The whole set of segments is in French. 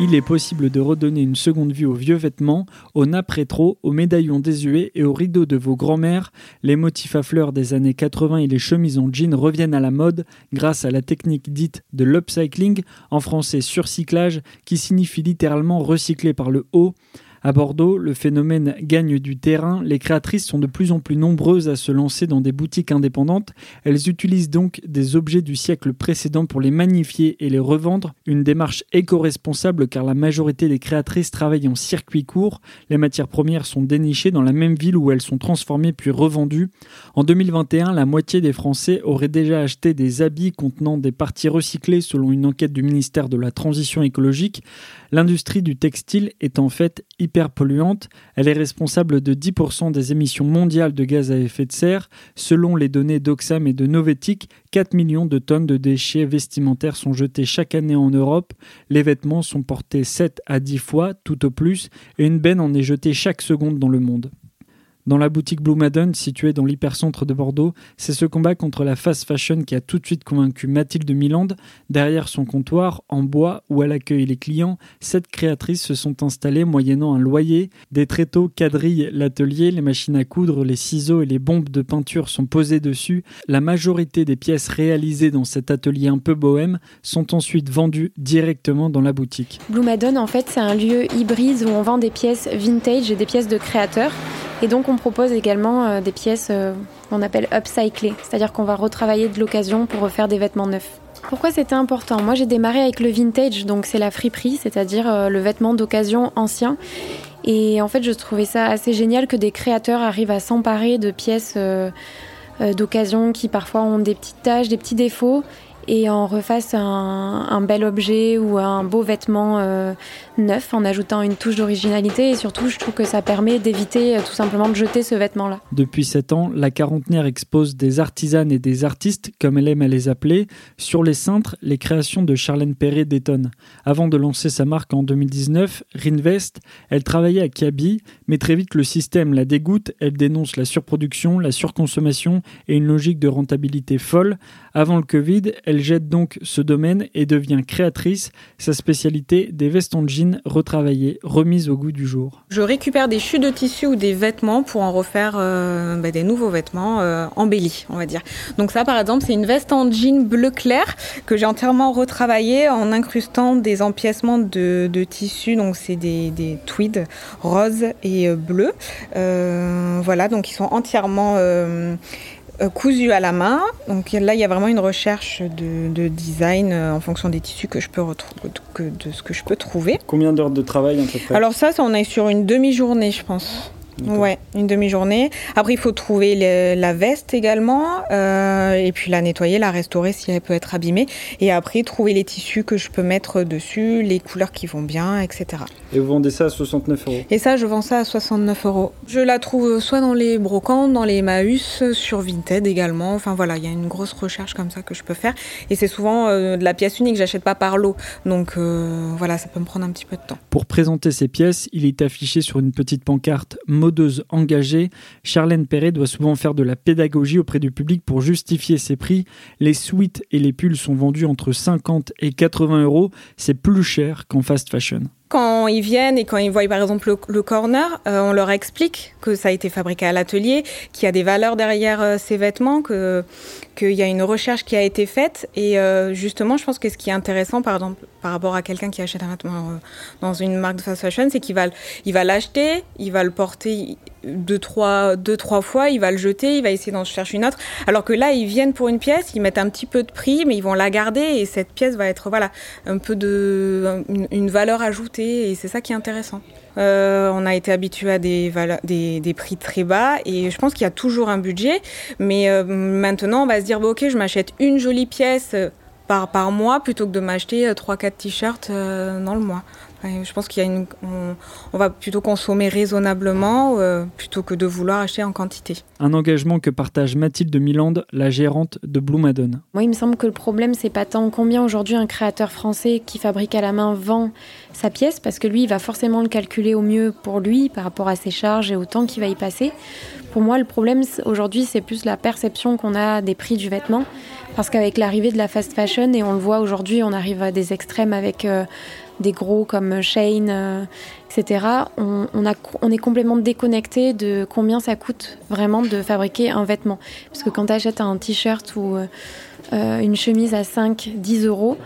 Il est possible de redonner une seconde vie aux vieux vêtements, aux nappes rétro, aux médaillons désuets et aux rideaux de vos grands-mères. Les motifs à fleurs des années 80 et les chemises en jean reviennent à la mode grâce à la technique dite de l'upcycling, en français surcyclage, qui signifie littéralement recycler par le haut. À Bordeaux, le phénomène gagne du terrain. Les créatrices sont de plus en plus nombreuses à se lancer dans des boutiques indépendantes. Elles utilisent donc des objets du siècle précédent pour les magnifier et les revendre. Une démarche éco-responsable car la majorité des créatrices travaillent en circuit court. Les matières premières sont dénichées dans la même ville où elles sont transformées puis revendues. En 2021, la moitié des Français auraient déjà acheté des habits contenant des parties recyclées selon une enquête du ministère de la Transition écologique. L'industrie du textile est en fait hyper polluante. Elle est responsable de 10% des émissions mondiales de gaz à effet de serre. Selon les données d'Oxfam et de Novetic, 4 millions de tonnes de déchets vestimentaires sont jetés chaque année en Europe. Les vêtements sont portés 7 à 10 fois, tout au plus, et une benne en est jetée chaque seconde dans le monde. Dans la boutique Blue Madden, située dans l'hypercentre de Bordeaux, c'est ce combat contre la fast fashion qui a tout de suite convaincu Mathilde Miland. Derrière son comptoir, en bois, où elle accueille les clients, sept créatrices se sont installées moyennant un loyer. Des tréteaux quadrillent l'atelier, les machines à coudre, les ciseaux et les bombes de peinture sont posées dessus. La majorité des pièces réalisées dans cet atelier un peu bohème sont ensuite vendues directement dans la boutique. Blue Madden, en fait, c'est un lieu hybride où on vend des pièces vintage et des pièces de créateurs. Et donc on propose également euh, des pièces euh, qu'on appelle upcyclées, c'est-à-dire qu'on va retravailler de l'occasion pour refaire des vêtements neufs. Pourquoi c'était important? Moi j'ai démarré avec le vintage, donc c'est la friperie, c'est-à-dire euh, le vêtement d'occasion ancien. Et en fait je trouvais ça assez génial que des créateurs arrivent à s'emparer de pièces d'occasion qui parfois ont des petites taches, des petits défauts et en refasse un, bel objet ou un beau vêtement euh, neuf en ajoutant une touche d'originalité et surtout je trouve que ça permet d'éviter euh, tout simplement de jeter ce vêtement-là. Depuis 7 ans, la quarantenaire expose des artisanes et des artistes, comme elle aime à les appeler. Sur les cintres, les créations de Charlène Perret détonnent. Avant de lancer sa marque en 2019, Rinvest, elle travaillait à Kiabi, mais très vite le système la dégoûte, elle dénonce la surproduction, la surconsommation et une logique de rentabilité folle. Avant le Covid, elle jette donc ce domaine et devient créatrice, sa spécialité des vestes en jean retravaillées, remises au goût du jour. Je récupère des chutes de tissu ou des vêtements pour en refaire euh, bah, des nouveaux vêtements euh, embellis, on va dire. Donc ça par exemple c'est une veste en jean bleu clair que j'ai entièrement retravaillée en incrustant des empiècements de, tissu, donc c'est des, tweeds roses et euh, bleus. voilà, donc ils sont entièrement euh, cousu à la main. Donc là, il y a vraiment une recherche de, design euh, en fonction des tissus que je peux retrouver, de ce que je peux trouver. Combien d'heures de travail à peu près? Alors ça, ça, on est sur une demi-journée, je pense. Ouais, une demi-journée. Après, il faut trouver la veste également, euh, et puis la nettoyer, la restaurer si elle peut être abîmée. Et après, trouver les tissus que je peux mettre dessus, les couleurs qui vont bien, etc. Et vous vendez ça à 69 euros? Et ça, je vends ça à 69 euros. Je la trouve soit dans les brocantes, dans les Maüs, sur Vinted également. Enfin voilà, il y a une grosse recherche comme ça que je peux faire. Et c'est souvent euh, de la pièce unique, j'achète pas par lot. Donc euh, voilà, ça peut me prendre un petit peu de temps. Pour présenter ces pièces, il est affiché sur une petite pancarte modeuse engagée, Charlène Perret doit souvent faire de la pédagogie auprès du public pour justifier ses prix. Les suites et les pulls sont vendus entre 50 et 80 euros. C'est plus cher qu'en fast fashion quand ils viennent et quand ils voient par exemple le, corner, on leur explique que ça a été fabriqué à l'atelier, qu'il y a des valeurs derrière ces vêtements, qu'il y a une recherche qui a été faite. Et justement, je pense que ce qui est intéressant, par rapport à quelqu'un qui achète un vêtement dans une marque de fast fashion, c'est qu'il va, il va l'acheter, il va le porter deux trois, deux, trois fois, il va le jeter, il va essayer d'en chercher une autre. Alors que là, ils viennent pour une pièce, ils mettent un petit peu de prix, mais ils vont la garder et cette pièce va être voilà un peu de une, valeur ajoutée et c'est ça qui est intéressant. Euh, on a été habitué à des, des, prix très bas et je pense qu'il y a toujours un budget, mais euh, maintenant on va se dire bon, ok, je m'achète une jolie pièce euh, par, par mois plutôt que de m'acheter 3-4 t-shirts dans le mois je pense qu'il y a une, on, va plutôt consommer raisonnablement euh, plutôt que de vouloir acheter en quantité. Un engagement que partage Mathilde Miland, la gérante de Blue Madon. Moi, il me semble que le problème, c'est pas tant combien aujourd'hui un créateur français qui fabrique à la main vend sa pièce, parce que lui, il va forcément le calculer au mieux pour lui par rapport à ses charges et au temps qu'il va y passer. Pour moi, le problème aujourd'hui, c'est plus la perception qu'on a des prix du vêtement. Parce qu'avec l'arrivée de la fast fashion, et on le voit aujourd'hui, on arrive à des extrêmes avec euh, des gros comme Shane, euh, etc., on, a, on, est complètement déconnecté de combien ça coûte vraiment de fabriquer un vêtement. Parce que quand tu achètes un t-shirt ou euh, une chemise à 5, 10 euros,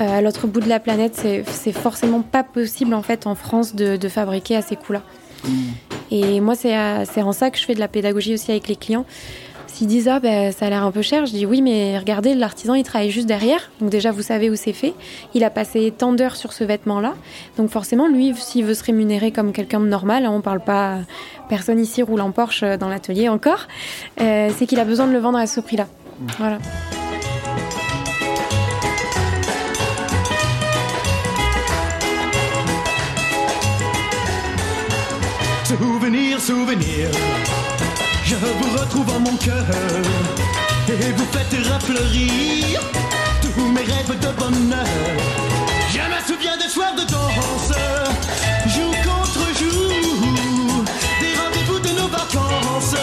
euh, à l'autre bout de la planète, c'est forcément pas possible en fait en France de, fabriquer à ces coûts-là. Mmh. Et moi, c'est en ça que je fais de la pédagogie aussi avec les clients. S'ils disent ah ben ça a l'air un peu cher, je dis oui mais regardez l'artisan il travaille juste derrière, donc déjà vous savez où c'est fait. Il a passé tant d'heures sur ce vêtement là, donc forcément lui s'il veut se rémunérer comme quelqu'un de normal, hein, on parle pas personne ici roule en Porsche dans l'atelier encore, euh, c'est qu'il a besoin de le vendre à ce prix là. Voilà. Souvenir, souvenir je vous retrouve en mon cœur et vous faites raffleurir tous mes rêves de bonheur. Je me souviens des soirs de danse, jour contre jour, des rendez-vous de nos vacances,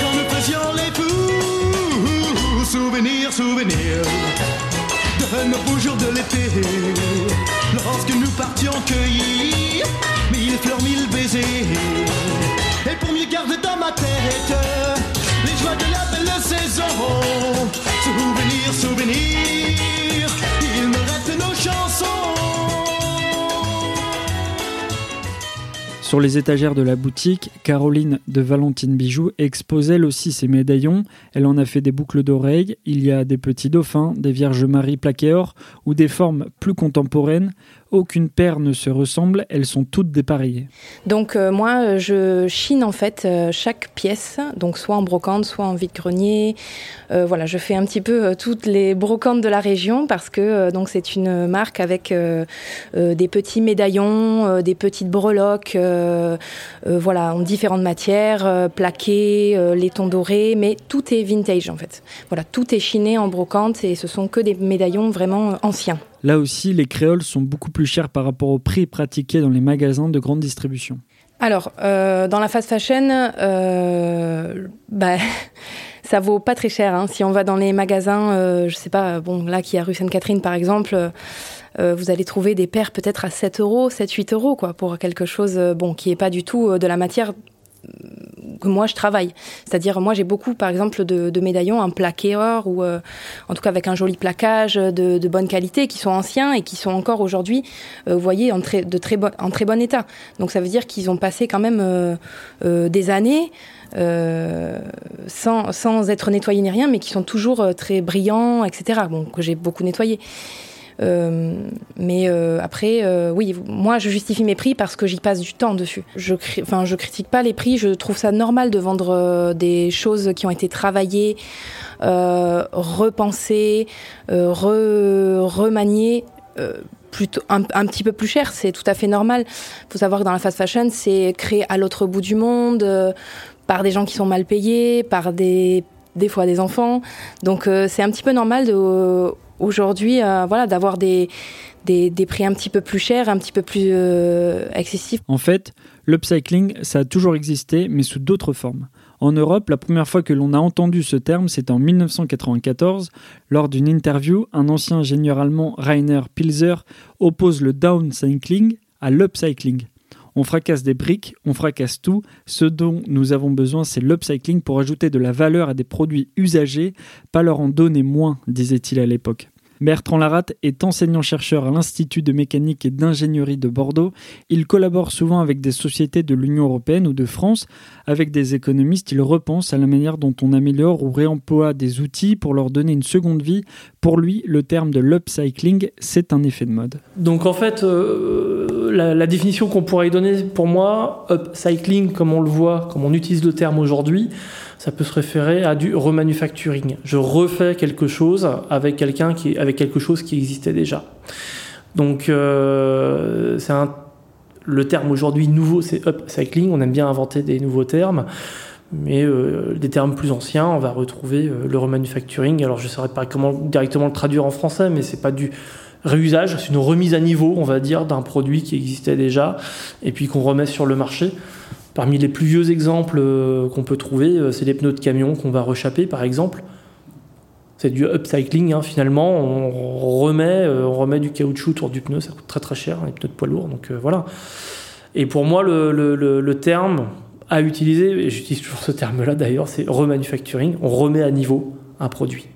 quand nous faisions les fous. Souvenirs, souvenirs de nos beaux jours de l'été, Sur les étagères de la boutique, Caroline de Valentine Bijoux expose elle aussi ses médaillons. Elle en a fait des boucles d'oreilles. Il y a des petits dauphins, des Vierges Marie plaquées or ou des formes plus contemporaines. Aucune paire ne se ressemble, elles sont toutes dépareillées. Donc euh, moi, euh, je chine en fait euh, chaque pièce, donc soit en brocante, soit en vide-grenier. voilà, je fais un petit peu toutes les brocantes de la région parce que donc c'est une marque avec des petits médaillons, des petites breloques, voilà, en différentes matières, plaqués, laiton doré, mais tout est vintage en fait. Voilà, tout est chiné en brocante et ce sont que des médaillons vraiment anciens. Là aussi, les créoles sont beaucoup plus chers par rapport au prix pratiqué dans les magasins de grande distribution. Alors, euh, dans la fast fashion, euh, bah, ça vaut pas très cher. Hein. Si on va dans les magasins, euh, je sais pas, bon, là qui a rue Sainte-Catherine par exemple, euh, vous allez trouver des paires peut-être à 7 euros, 7, 8 euros, quoi, pour quelque chose, bon, qui est pas du tout de la matière que moi je travaille. C'est-à-dire moi j'ai beaucoup par exemple de, médaillons en plaqué or ou euh, en tout cas avec un joli plaquage de, bonne qualité qui sont anciens et qui sont encore aujourd'hui, euh, vous voyez, en très, de très bon, en très bon état. Donc ça veut dire qu'ils ont passé quand même euh, des années. sans, sans être nettoyés ni rien, mais qui sont toujours très brillants, etc. Bon, que j'ai beaucoup nettoyé. Euh, mais euh, après, euh, oui, moi je justifie mes prix parce que j'y passe du temps dessus. Je, enfin, je critique pas les prix. Je trouve ça normal de vendre des choses qui ont été travaillées, repensées, remaniées plutôt un, petit peu plus cher, c'est tout à fait normal. Il faut savoir que dans la fast fashion, c'est créé à l'autre bout du monde par des gens qui sont mal payés, par des des fois des enfants. Donc c'est un petit peu normal de aujourd'hui, euh, voilà, d'avoir des, des, prix un petit peu plus chers, un petit peu plus euh, excessifs. En fait, l'upcycling, ça a toujours existé, mais sous d'autres formes. En Europe, la première fois que l'on a entendu ce terme, c'est en 1994. Lors d'une interview, un ancien ingénieur allemand, Rainer Pilzer, oppose le downcycling à l'upcycling. On fracasse des briques, on fracasse tout. Ce dont nous avons besoin, c'est l'upcycling pour ajouter de la valeur à des produits usagés, pas leur en donner moins, disait-il à l'époque. Bertrand Laratte est enseignant-chercheur à l'Institut de mécanique et d'ingénierie de Bordeaux. Il collabore souvent avec des sociétés de l'Union européenne ou de France. Avec des économistes, il repense à la manière dont on améliore ou réemploie des outils pour leur donner une seconde vie. Pour lui, le terme de l'upcycling, c'est un effet de mode. Donc en fait, euh, la, définition qu'on pourrait donner pour moi, upcycling, comme on le voit, comme on utilise le terme aujourd'hui, ça peut se référer à du remanufacturing. Je refais quelque chose avec quelqu'un qui, avec quelque chose qui existait déjà. Donc, euh, c'est un, le terme aujourd'hui nouveau, c'est upcycling. On aime bien inventer des nouveaux termes. Mais euh, des termes plus anciens, on va retrouver euh, le remanufacturing. Alors je ne saurais pas comment directement le traduire en français, mais c'est pas du réusage, c'est une remise à niveau, on va dire, d'un produit qui existait déjà et puis qu'on remet sur le marché. Parmi les plus vieux exemples euh, qu'on peut trouver, euh, c'est les pneus de camion qu'on va rechaper, par exemple. C'est du upcycling, hein, finalement. On remet, euh, on remet du caoutchouc autour du pneu, ça coûte très très cher, les pneus de poids lourd. Donc voilà. Et pour moi, le, le, terme à utiliser, et j'utilise toujours ce terme-là d'ailleurs, c'est remanufacturing. On remet à niveau un produit.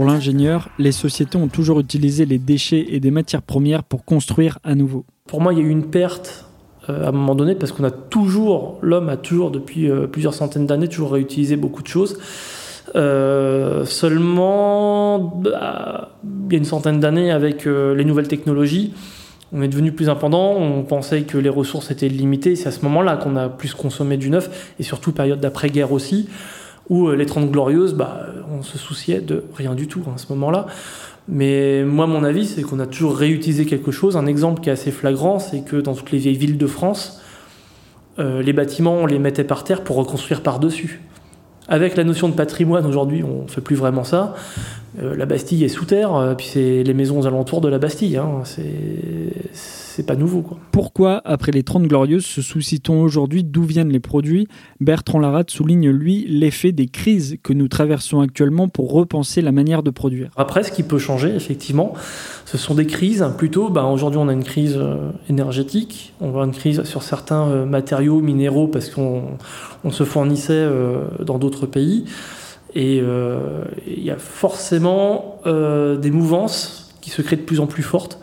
Pour l'ingénieur, les sociétés ont toujours utilisé les déchets et des matières premières pour construire à nouveau. Pour moi, il y a eu une perte euh, à un moment donné parce qu'on a toujours, l'homme a toujours depuis euh, plusieurs centaines d'années toujours réutilisé beaucoup de choses. Euh, seulement, bah, il y a une centaine d'années, avec les nouvelles technologies, on est devenu plus indépendant, on pensait que les ressources étaient limitées, c'est à ce moment-là qu'on a plus consommé du neuf, et surtout période d'après-guerre aussi, où les 30 glorieuses, bah, on se souciait de rien du tout à ce moment-là. Mais moi, mon avis, c'est qu'on a toujours réutilisé quelque chose. Un exemple qui est assez flagrant, c'est que dans toutes les vieilles villes de France, euh, les bâtiments, on les mettait par terre pour reconstruire par-dessus. Avec la notion de patrimoine, aujourd'hui, on ne fait plus vraiment ça. Euh, la Bastille est sous terre, euh, puis c'est les maisons aux alentours de la Bastille. Hein. C'est pas nouveau. Quoi. Pourquoi, après les 30 Glorieuses, se soucie-t-on aujourd'hui? D'où viennent les produits? Bertrand Laratte souligne, lui, l'effet des crises que nous traversons actuellement pour repenser la manière de produire. Après, ce qui peut changer, effectivement, ce sont des crises. Plutôt, bah, aujourd'hui, on a une crise euh, énergétique, on a une crise sur certains matériaux, minéraux, parce qu'on on se fournissait dans d'autres pays. Et euh, il y a forcément euh, des mouvances qui se créent de plus en plus fortes,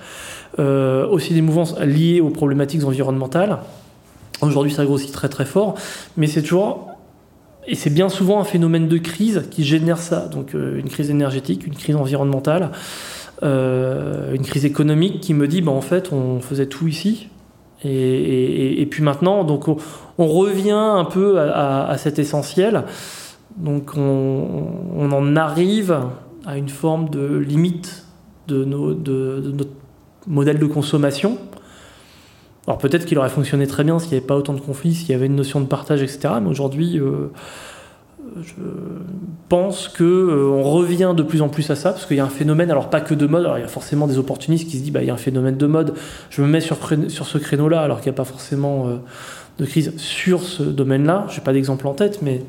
euh, aussi des mouvances liées aux problématiques environnementales. Aujourd'hui, ça grossit très très fort, mais c'est toujours et c'est bien souvent un phénomène de crise qui génère ça. Donc une crise énergétique, une crise environnementale, une crise économique qui me dit, bah, en fait, on faisait tout ici. Et, puis maintenant, donc on, revient un peu à cet essentiel. Donc on, en arrive à une forme de limite de, notre modèle de consommation. Alors peut-être qu'il aurait fonctionné très bien s'il n'y avait pas autant de conflits, s'il y avait une notion de partage, etc. Mais aujourd'hui, euh, je pense qu'on euh, revient de plus en plus à ça, parce qu'il y a un phénomène, alors pas que de mode, alors il y a forcément des opportunistes qui se disent, bah, il y a un phénomène de mode, je me mets sur, ce créneau-là, alors qu'il n'y a pas forcément euh, de crise sur ce domaine-là. Je n'ai pas d'exemple en tête, mais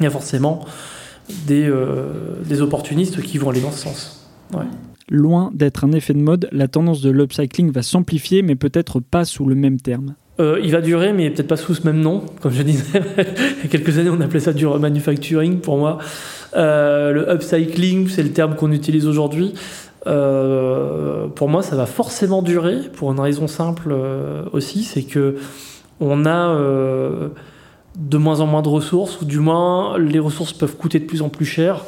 il y a forcément des, euh, des opportunistes qui vont aller dans ce sens. Loin d'être un effet de mode, la tendance de l'upcycling va s'amplifier, mais peut-être pas sous le même terme. Euh, il va durer, mais peut-être pas sous ce même nom. Comme je disais, il y a quelques années, on appelait ça du remanufacturing pour moi. Euh, le upcycling, c'est le terme qu'on utilise aujourd'hui. pour moi, ça va forcément durer, pour une raison simple aussi, c'est que on a de moins en moins de ressources, ou du moins les ressources peuvent coûter de plus en plus cher.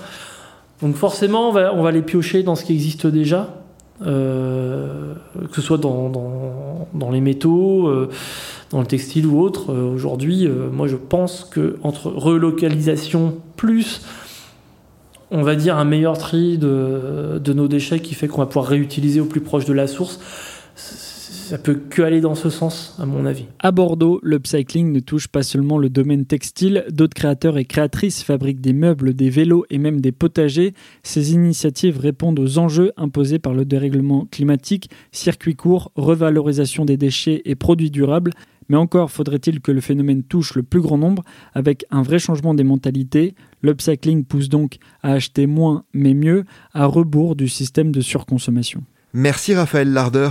Donc forcément, on va, on va les piocher dans ce qui existe déjà, euh, que ce soit dans, dans, dans les métaux, euh, dans le textile ou autre. Euh, Aujourd'hui, moi je pense que entre relocalisation plus, on va dire, un meilleur tri de, de nos déchets qui fait qu'on va pouvoir réutiliser au plus proche de la source, ça peut que aller dans ce sens, à mon avis. À Bordeaux, l'upcycling ne touche pas seulement le domaine textile, d'autres créateurs et créatrices fabriquent des meubles, des vélos et même des potagers. Ces initiatives répondent aux enjeux imposés par le dérèglement climatique, circuits courts, revalorisation des déchets et produits durables. Mais encore faudrait-il que le phénomène touche le plus grand nombre avec un vrai changement des mentalités. L'upcycling pousse donc à acheter moins mais mieux, à rebours du système de surconsommation. Merci Raphaël Larder.